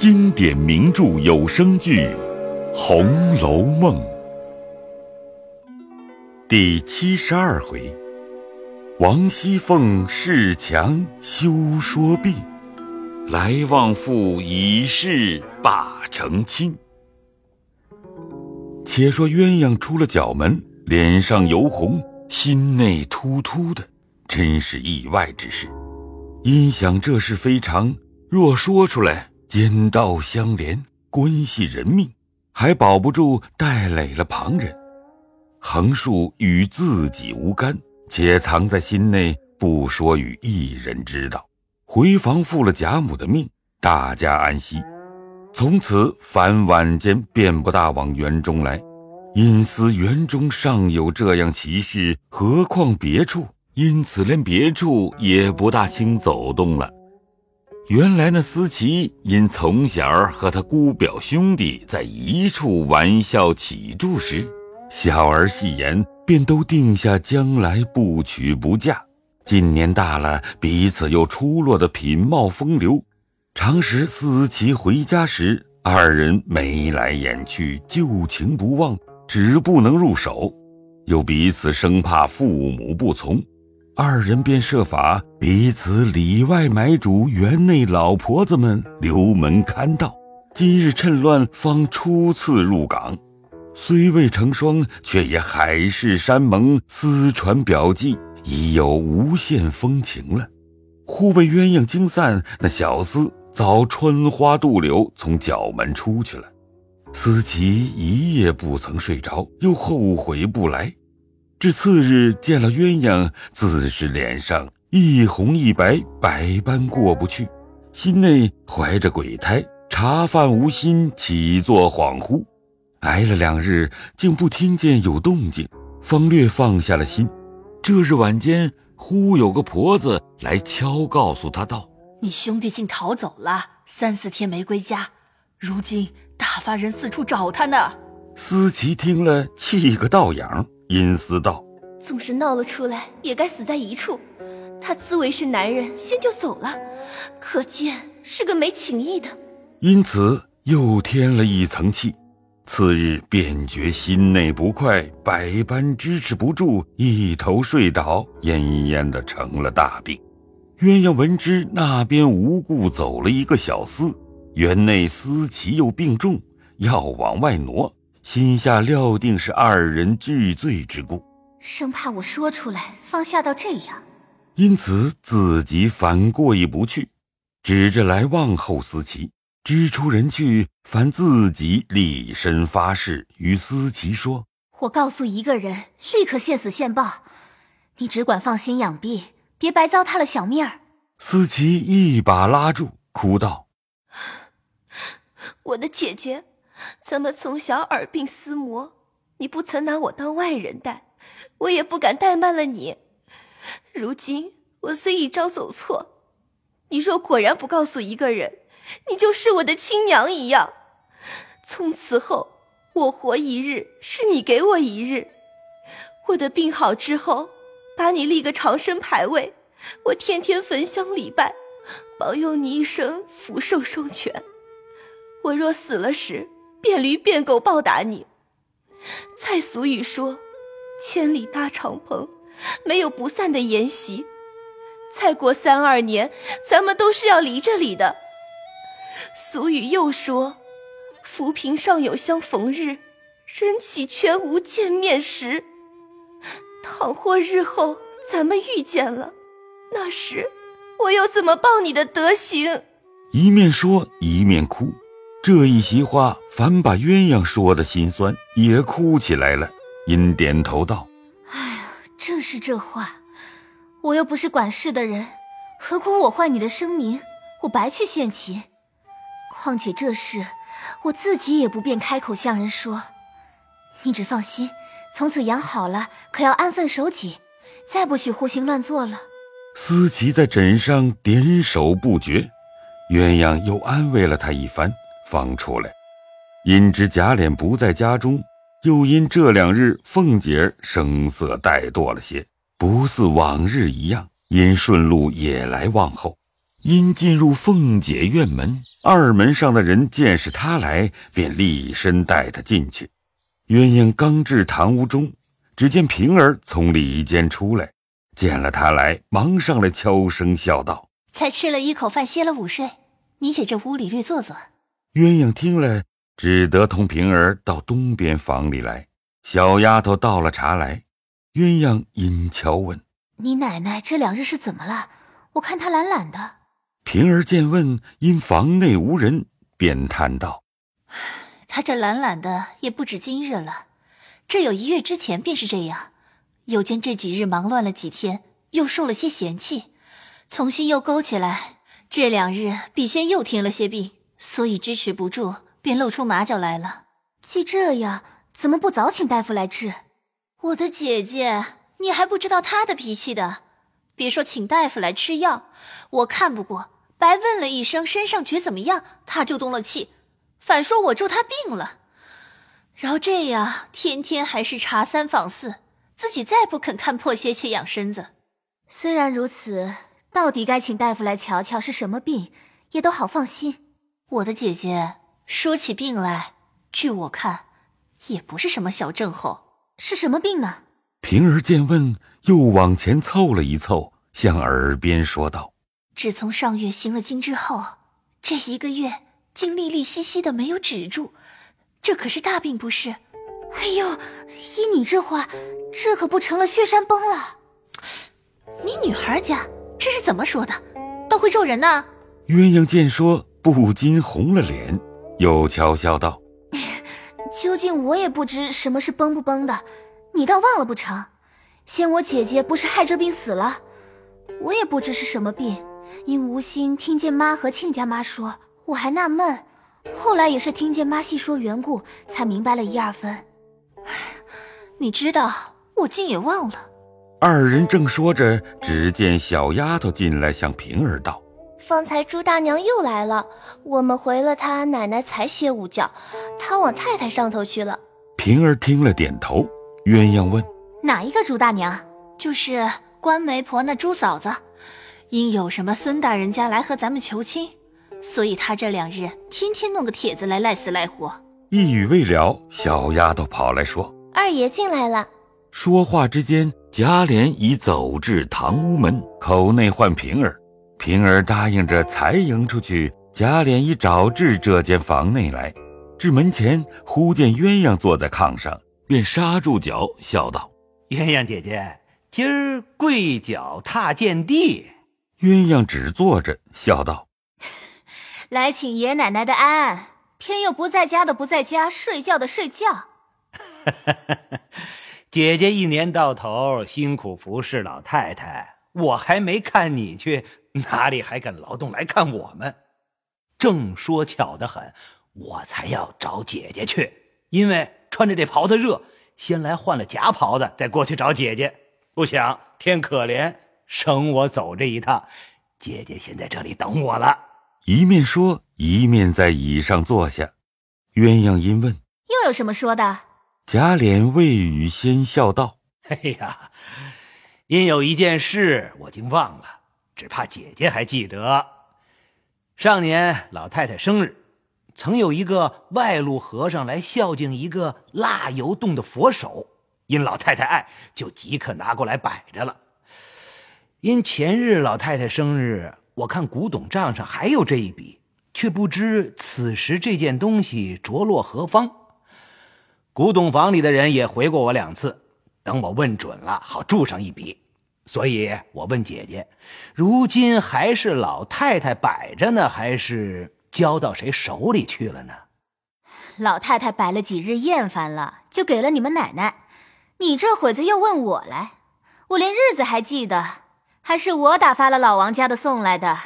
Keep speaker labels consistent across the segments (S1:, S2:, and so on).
S1: 经典名著有声剧《红楼梦》第七十二回：王熙凤恃强休说病，来旺妇以势霸成亲。且说鸳鸯出了角门，脸上油红，心内突突的，真是意外之事。因想这事非常，若说出来。奸盗相连，关系人命，还保不住带累了旁人。横竖与自己无干，且藏在心内，不说与一人知道。回房复了贾母的命，大家安息。从此凡晚间便不大往园中来，因思园中尚有这样奇事，何况别处？因此连别处也不大兴走动了。原来那思琪因从小和他姑表兄弟在一处玩笑起住时，小儿戏言，便都定下将来不娶不嫁。今年大了，彼此又出落的品貌风流，常时思琪回家时，二人眉来眼去，旧情不忘，只不能入手，又彼此生怕父母不从。二人便设法彼此里外买主，园内老婆子们留门看道。今日趁乱方初次入港，虽未成双，却也海誓山盟，私传表记，已有无限风情了。忽被鸳鸯惊散，那小厮早穿花渡柳，从角门出去了。思琪一夜不曾睡着，又后悔不来。至次日见了鸳鸯，自是脸上一红一白，百般过不去，心内怀着鬼胎，茶饭无心，起坐恍惚，挨了两日，竟不听见有动静，方略放下了心。这日晚间，忽有个婆子来敲，告诉他道：“
S2: 你兄弟竟逃走了，三四天没归家，如今大发人四处找他呢。”
S1: 思琪听了，气个倒仰。阴司道：“
S3: 纵是闹了出来，也该死在一处。他自为是男人，先就走了，可见是个没情义的。
S1: 因此又添了一层气。次日便觉心内不快，百般支持不住，一头睡倒，恹恹的成了大病。鸳鸯闻之，那边无故走了一个小厮，园内思琪又病重，要往外挪。”心下料定是二人俱醉之故，
S3: 生怕我说出来，方吓到这样，
S1: 因此自己反过意不去，指着来望后思琪，知出人去，凡自己立身发誓，与思琪说：“
S3: 我告诉一个人，立刻现死现报，你只管放心养病，别白糟蹋了小命儿。”
S1: 思琪一把拉住，哭道：“
S3: 我的姐姐。”咱们从小耳鬓厮磨，你不曾拿我当外人待，我也不敢怠慢了你。如今我虽一朝走错，你若果然不告诉一个人，你就是我的亲娘一样。从此后，我活一日是你给我一日。我的病好之后，把你立个长生牌位，我天天焚香礼拜，保佑你一生福寿双全。我若死了时，变驴变狗报答你。蔡俗语说：“千里搭长棚，没有不散的筵席。”再过三二年，咱们都是要离这里的。俗语又说：“浮萍上有相逢日，人岂全无见面时。”倘或日后咱们遇见了，那时我又怎么报你的德行？
S1: 一面说，一面哭。这一席话，反把鸳鸯说的心酸，也哭起来了。因点头道：“
S3: 哎呀，正是这话。我又不是管事的人，何苦我坏你的声名？我白去献琴。况且这事，我自己也不便开口向人说。你只放心，从此养好了，可要安分守己，再不许胡行乱做了。”
S1: 思琪在枕上点首不绝，鸳鸯又安慰了他一番。方出来，因知贾琏不在家中，又因这两日凤姐儿声色怠惰了些，不似往日一样，因顺路也来望候。因进入凤姐院门，二门上的人见是他来，便立身带他进去。鸳鸯刚至堂屋中，只见平儿从里间出来，见了他来，忙上来悄声笑道：“
S2: 才吃了一口饭，歇了午睡，你且这屋里略坐坐。”
S1: 鸳鸯听了，只得同平儿到东边房里来。小丫头倒了茶来，鸳鸯因悄问：“
S4: 你奶奶这两日是怎么了？我看她懒懒的。”
S1: 平儿见问，因房内无人，便叹道：“
S2: 她这懒懒的也不止今日了，这有一月之前便是这样。又见这几日忙乱了几天，又受了些嫌弃，从心又勾起来。这两日笔仙又添了些病，所以支持不住，便露出马脚来了。
S4: 既这样，怎么不早请大夫来治？
S2: 我的姐姐，你还不知道他的脾气的。别说请大夫来吃药，我看不过。”白问了一声身上觉怎么样，他就动了气，反说我咒他病了。然后这样天天还是查三访四，自己再不肯看破些且养身子。
S4: 虽然如此，到底该请大夫来瞧瞧是什么病，也都好放心。
S2: 我的姐姐说起病来，据我看，也不是什么小症候。
S4: 是什么病呢？
S1: 平儿见问，又往前凑了一凑，向耳边说道。
S2: 自从上月行了经之后，这一个月竟沥沥兮兮的没有止住，这可是大病不是？
S4: 哎呦，依你这话，这可不成了血山崩了？
S2: 你女孩家这是怎么说的？倒会咒人呢？
S1: 鸳鸯见说，不禁红了脸，又悄笑道：“
S4: 究竟我也不知什么是崩不崩的，你倒忘了不成？先我姐姐不是害这病死了，我也不知是什么病。”因无心听见妈和亲家妈说，我还纳闷，后来也是听见妈细说缘故，才明白了一二分。
S2: 你知道，我竟也忘了。
S1: 二人正说着，只见小丫头进来，向平儿道：“
S3: 方才朱大娘又来了，我们回了她奶奶才歇午觉，她往太太上头去了。”
S1: 平儿听了，点头。鸳鸯问：“
S4: 哪一个朱大娘？
S2: 就是关媒婆那朱嫂子。”因有什么孙大人家来和咱们求亲，所以她这两日天天弄个帖子来赖死赖活。
S1: 一语未了，小丫头跑来说：“
S3: 二爷进来了。”
S1: 说话之间，贾琏已走至堂屋门口内唤平儿。平儿答应着才迎出去。贾琏已找至这间房内来，至门前忽见鸳鸯坐在炕上，便刹住脚，笑道：“
S5: 鸳鸯姐姐，今儿跪脚踏见地。”
S1: 鸳鸯只坐着，笑道：“
S4: 来请爷奶奶的安，偏又不在家的不在家，睡觉的睡觉。
S5: 姐姐一年到头辛苦服侍老太太，我还没看你去，哪里还敢劳动来看我们？正说巧得很，我才要找姐姐去，因为穿着这袍子热，先来换了假袍子，再过去找姐姐。不想天可怜。”省我走这一趟，姐姐先在这里等我了。
S1: 一面说，一面在椅上坐下。鸳鸯因问：“
S4: 又有什么说的？”
S1: 贾琏未语，先笑道：“
S5: 哎呀，因有一件事，我竟忘了，只怕姐姐还记得。上年老太太生日，曾有一个外路和尚来孝敬一个蜡油洞的佛手，因老太太爱，就即刻拿过来摆着了。”因前日老太太生日，我看古董账上还有这一笔，却不知此时这件东西着落何方。古董房里的人也回过我两次，等我问准了，好注上一笔。所以我问姐姐，如今还是老太太摆着呢，还是交到谁手里去了呢？
S4: 老太太摆了几日厌烦了，就给了你们奶奶。你这会子又问我来，我连日子还记得。还是我打发了老王家的送来的，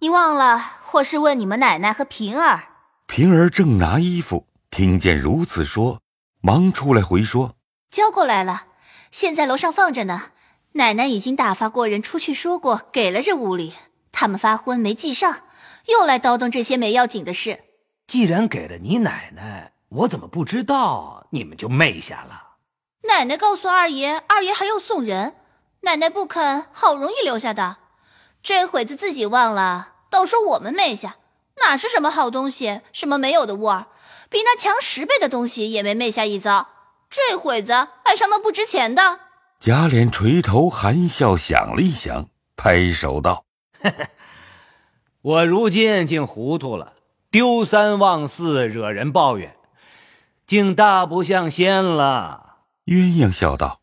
S4: 你忘了？或是问你们奶奶和平儿？
S1: 平儿正拿衣服，听见如此说，忙出来回说：“
S2: 交过来了，现在楼上放着呢。奶奶已经打发过人出去说过，给了这屋里。他们发昏没记上，又来叨叨这些没要紧的事。
S5: 既然给了你奶奶，我怎么不知道？你们就昧下了。
S2: 奶奶告诉二爷，二爷还要送人。”奶奶不肯，好容易留下的，这会子自己忘了，倒说我们昧下，哪是什么好东西，什么没有的物儿，比那强十倍的东西也没昧下一遭。这会子爱上那不值钱的。
S1: 贾琏垂头含笑想了一想，拍手道：“
S5: 我如今竟糊涂了，丢三忘四，惹人抱怨，竟大不像仙了。”
S1: 鸳鸯笑道：“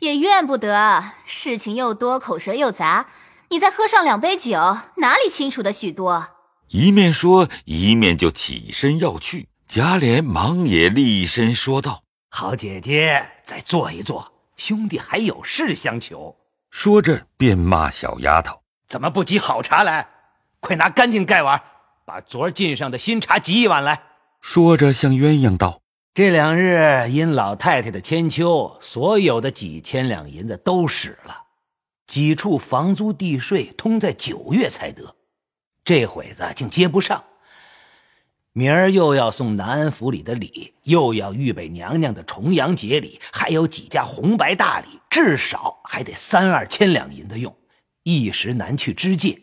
S4: 也怨不得，事情又多，口舌又杂。你再喝上两杯酒，哪里清楚的许多？”
S1: 一面说，一面就起身要去。贾琏忙也立身说道：“
S5: 好姐姐，再坐一坐，兄弟还有事相求。”
S1: 说着便骂小丫头：“
S5: 怎么不挤好茶来？快拿干净盖碗，把昨儿进上的新茶挤一碗来。”
S1: 说着向鸳鸯道。
S5: 这两日因老太太的千秋，所有的几千两银子都使了，几处房租地税通在九月才得，这会子竟接不上。明儿又要送南安府里的礼，又要预备娘娘的重阳节礼，还有几家红白大礼，至少还得三二千两银子用，一时难去支借。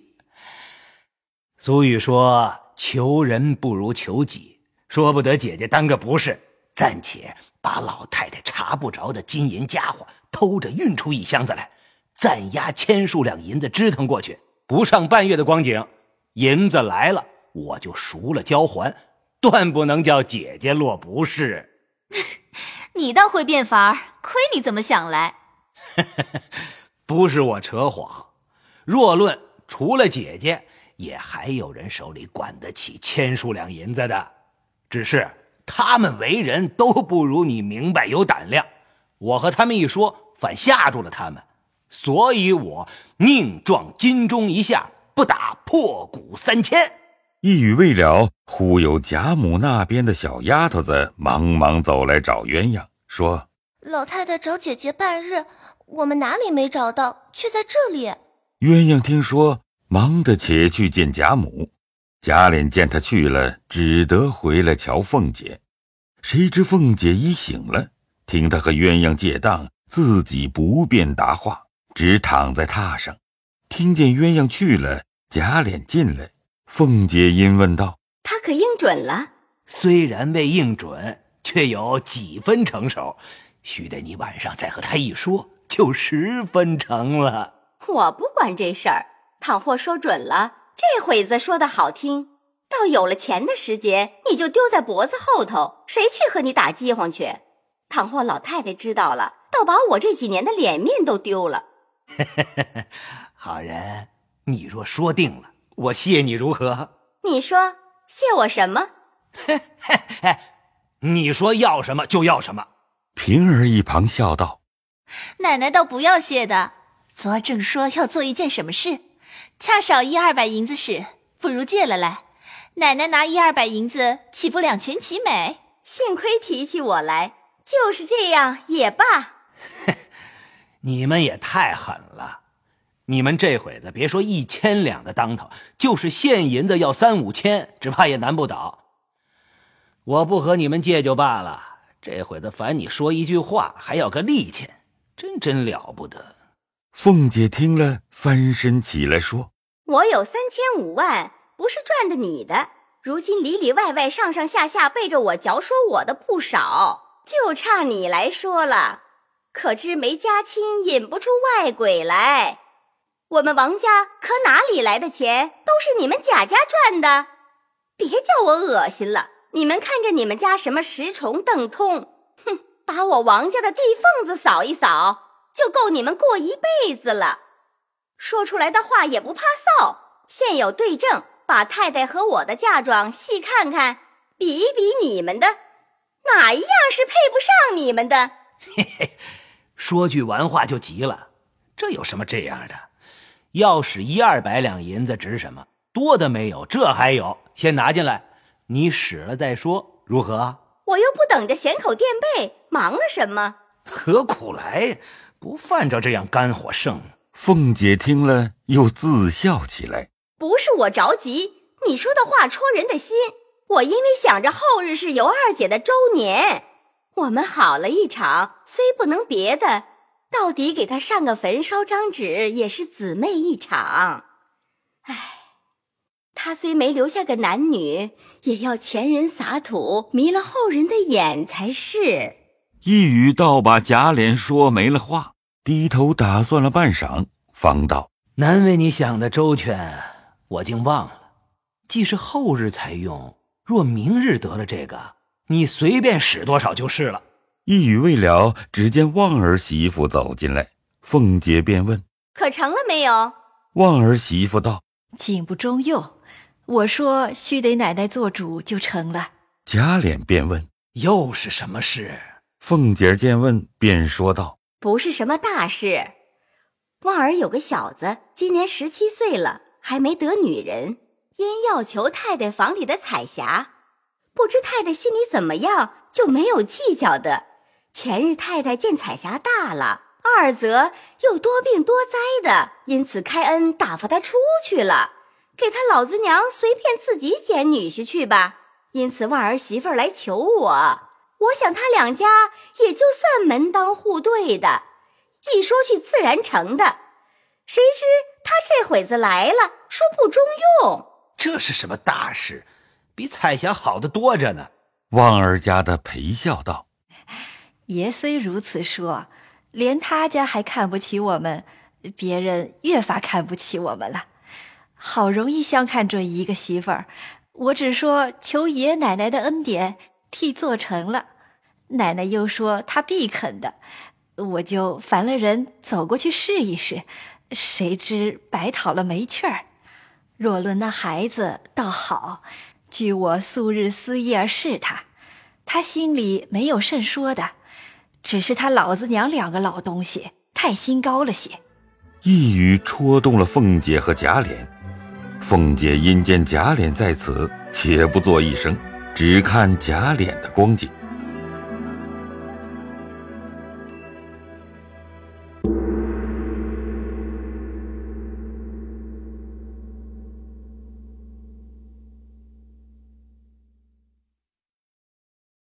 S5: 俗语说：“求人不如求己”，说不得姐姐当个不是。暂且把老太太查不着的金银家伙偷着运出一箱子来，暂押千数两银子支腾过去，不上半月的光景，银子来了我就赎了交还，断不能叫姐姐落不是。
S4: 你倒会变法亏你怎么想来？
S5: 不是我扯谎，若论除了姐姐，也还有人手里管得起千数两银子的，只是。他们为人都不如你明白有胆量，我和他们一说，反吓住了他们，所以我宁撞金钟一下，不打破鼓三千。
S1: 一语未了，忽有贾母那边的小丫头子忙忙走来找鸳鸯，说：“
S3: 老太太找姐姐半日，我们哪里没找到，却在这里。”
S1: 鸳鸯听说，忙得且去见贾母。贾琏见他去了，只得回来瞧凤姐。谁知凤姐已醒了，听他和鸳鸯借当，自己不便答话，只躺在榻上。听见鸳鸯去了，贾琏进来，凤姐因问道：“
S4: 他可应准了？”
S5: 虽然未应准，却有几分成熟。须得你晚上再和他一说，就十分成了。
S6: 我不管这事儿，倘或说准了。这会子说的好听，到有了钱的时节，你就丢在脖子后头，谁去和你打饥荒去？倘或老太太知道了，倒把我这几年的脸面都丢了。
S5: 好人，你若说定了，我谢你如何？
S6: 你说谢我什么？
S5: 嘿嘿嘿，你说要什么就要什么。
S1: 平儿一旁笑道：“
S2: 奶奶倒不要谢的，昨儿正说要做一件什么事。”恰少一二百银子使，不如借了来。奶奶拿一二百银子，岂不两全其美？
S6: 幸亏提起我来，就是这样也罢。
S5: 你们也太狠了！你们这会子别说一千两的当头，就是现银子要三五千，只怕也难不倒。我不和你们借就罢了，这会子烦你说一句话，还要个利钱，真真了不得。
S1: 凤姐听了，翻身起来说：“
S6: 我有三千五万，不是赚的你的。如今里里外外、上上下下背着我嚼说我的不少，就差你来说了。可知没家亲，引不出外鬼来。我们王家可哪里来的钱，都是你们贾家赚的。别叫我恶心了。你们看着你们家什么石崇、邓通，哼，把我王家的地缝子扫一扫。”就够你们过一辈子了，说出来的话也不怕臊。现有对证，把太太和我的嫁妆细看看，比一比你们的，哪一样是配不上你们的？
S5: 嘿嘿，说句完话就急了，这有什么这样的？要使一二百两银子值什么？多的没有，这还有，先拿进来，你使了再说，如何？
S6: 我又不等着闲口垫背，忙了什么？
S5: 何苦来？不犯着这样肝火盛。
S1: 凤姐听了，又自笑起来。
S6: 不是我着急，你说的话戳人的心。我因为想着后日是尤二姐的周年，我们好了一场，虽不能别的，到底给他上个坟，烧张纸，也是姊妹一场。唉，他虽没留下个男女，也要前人撒土，迷了后人的眼才是。
S1: 一语倒把贾琏说没了话，低头打算了半晌，方道：“
S5: 难为你想的周全，我竟忘了。既是后日才用，若明日得了这个，你随便使多少就是了。”
S1: 一语未了，只见旺儿媳妇走进来，凤姐便问：“
S6: 可成了没有？”
S1: 旺儿媳妇道：“
S7: 景不中用，我说须得奶奶做主就成了。”
S1: 贾琏便问：“
S5: 又是什么事？”
S1: 凤姐见问，便说道：“
S6: 不是什么大事。旺儿有个小子，今年十七岁了，还没得女人，因要求太太房里的彩霞，不知太太心里怎么样，就没有计较的。前日太太见彩霞大了，二则又多病多灾的，因此开恩打发她出去了，给她老子娘随便自己捡女婿去吧。因此旺儿媳妇来求我。”我想他两家也就算门当户对的，一说去自然成的。谁知他这会子来了，说不中用。
S5: 这是什么大事？比彩霞好的多着呢。
S1: 旺儿家的陪笑道：“
S7: 爷虽如此说，连他家还看不起我们，别人越发看不起我们了。好容易相看准一个媳妇儿，我只说求爷爷奶奶的恩典。”替做成了，奶奶又说她必肯的，我就烦了人走过去试一试，谁知白讨了没趣儿。若论那孩子倒好，据我素日思意而视他，他心里没有甚说的，只是他老子娘两个老东西太心高了些。
S1: 一语戳动了凤姐和贾琏，凤姐因见贾琏在此，且不作一声。只看贾琏的光景。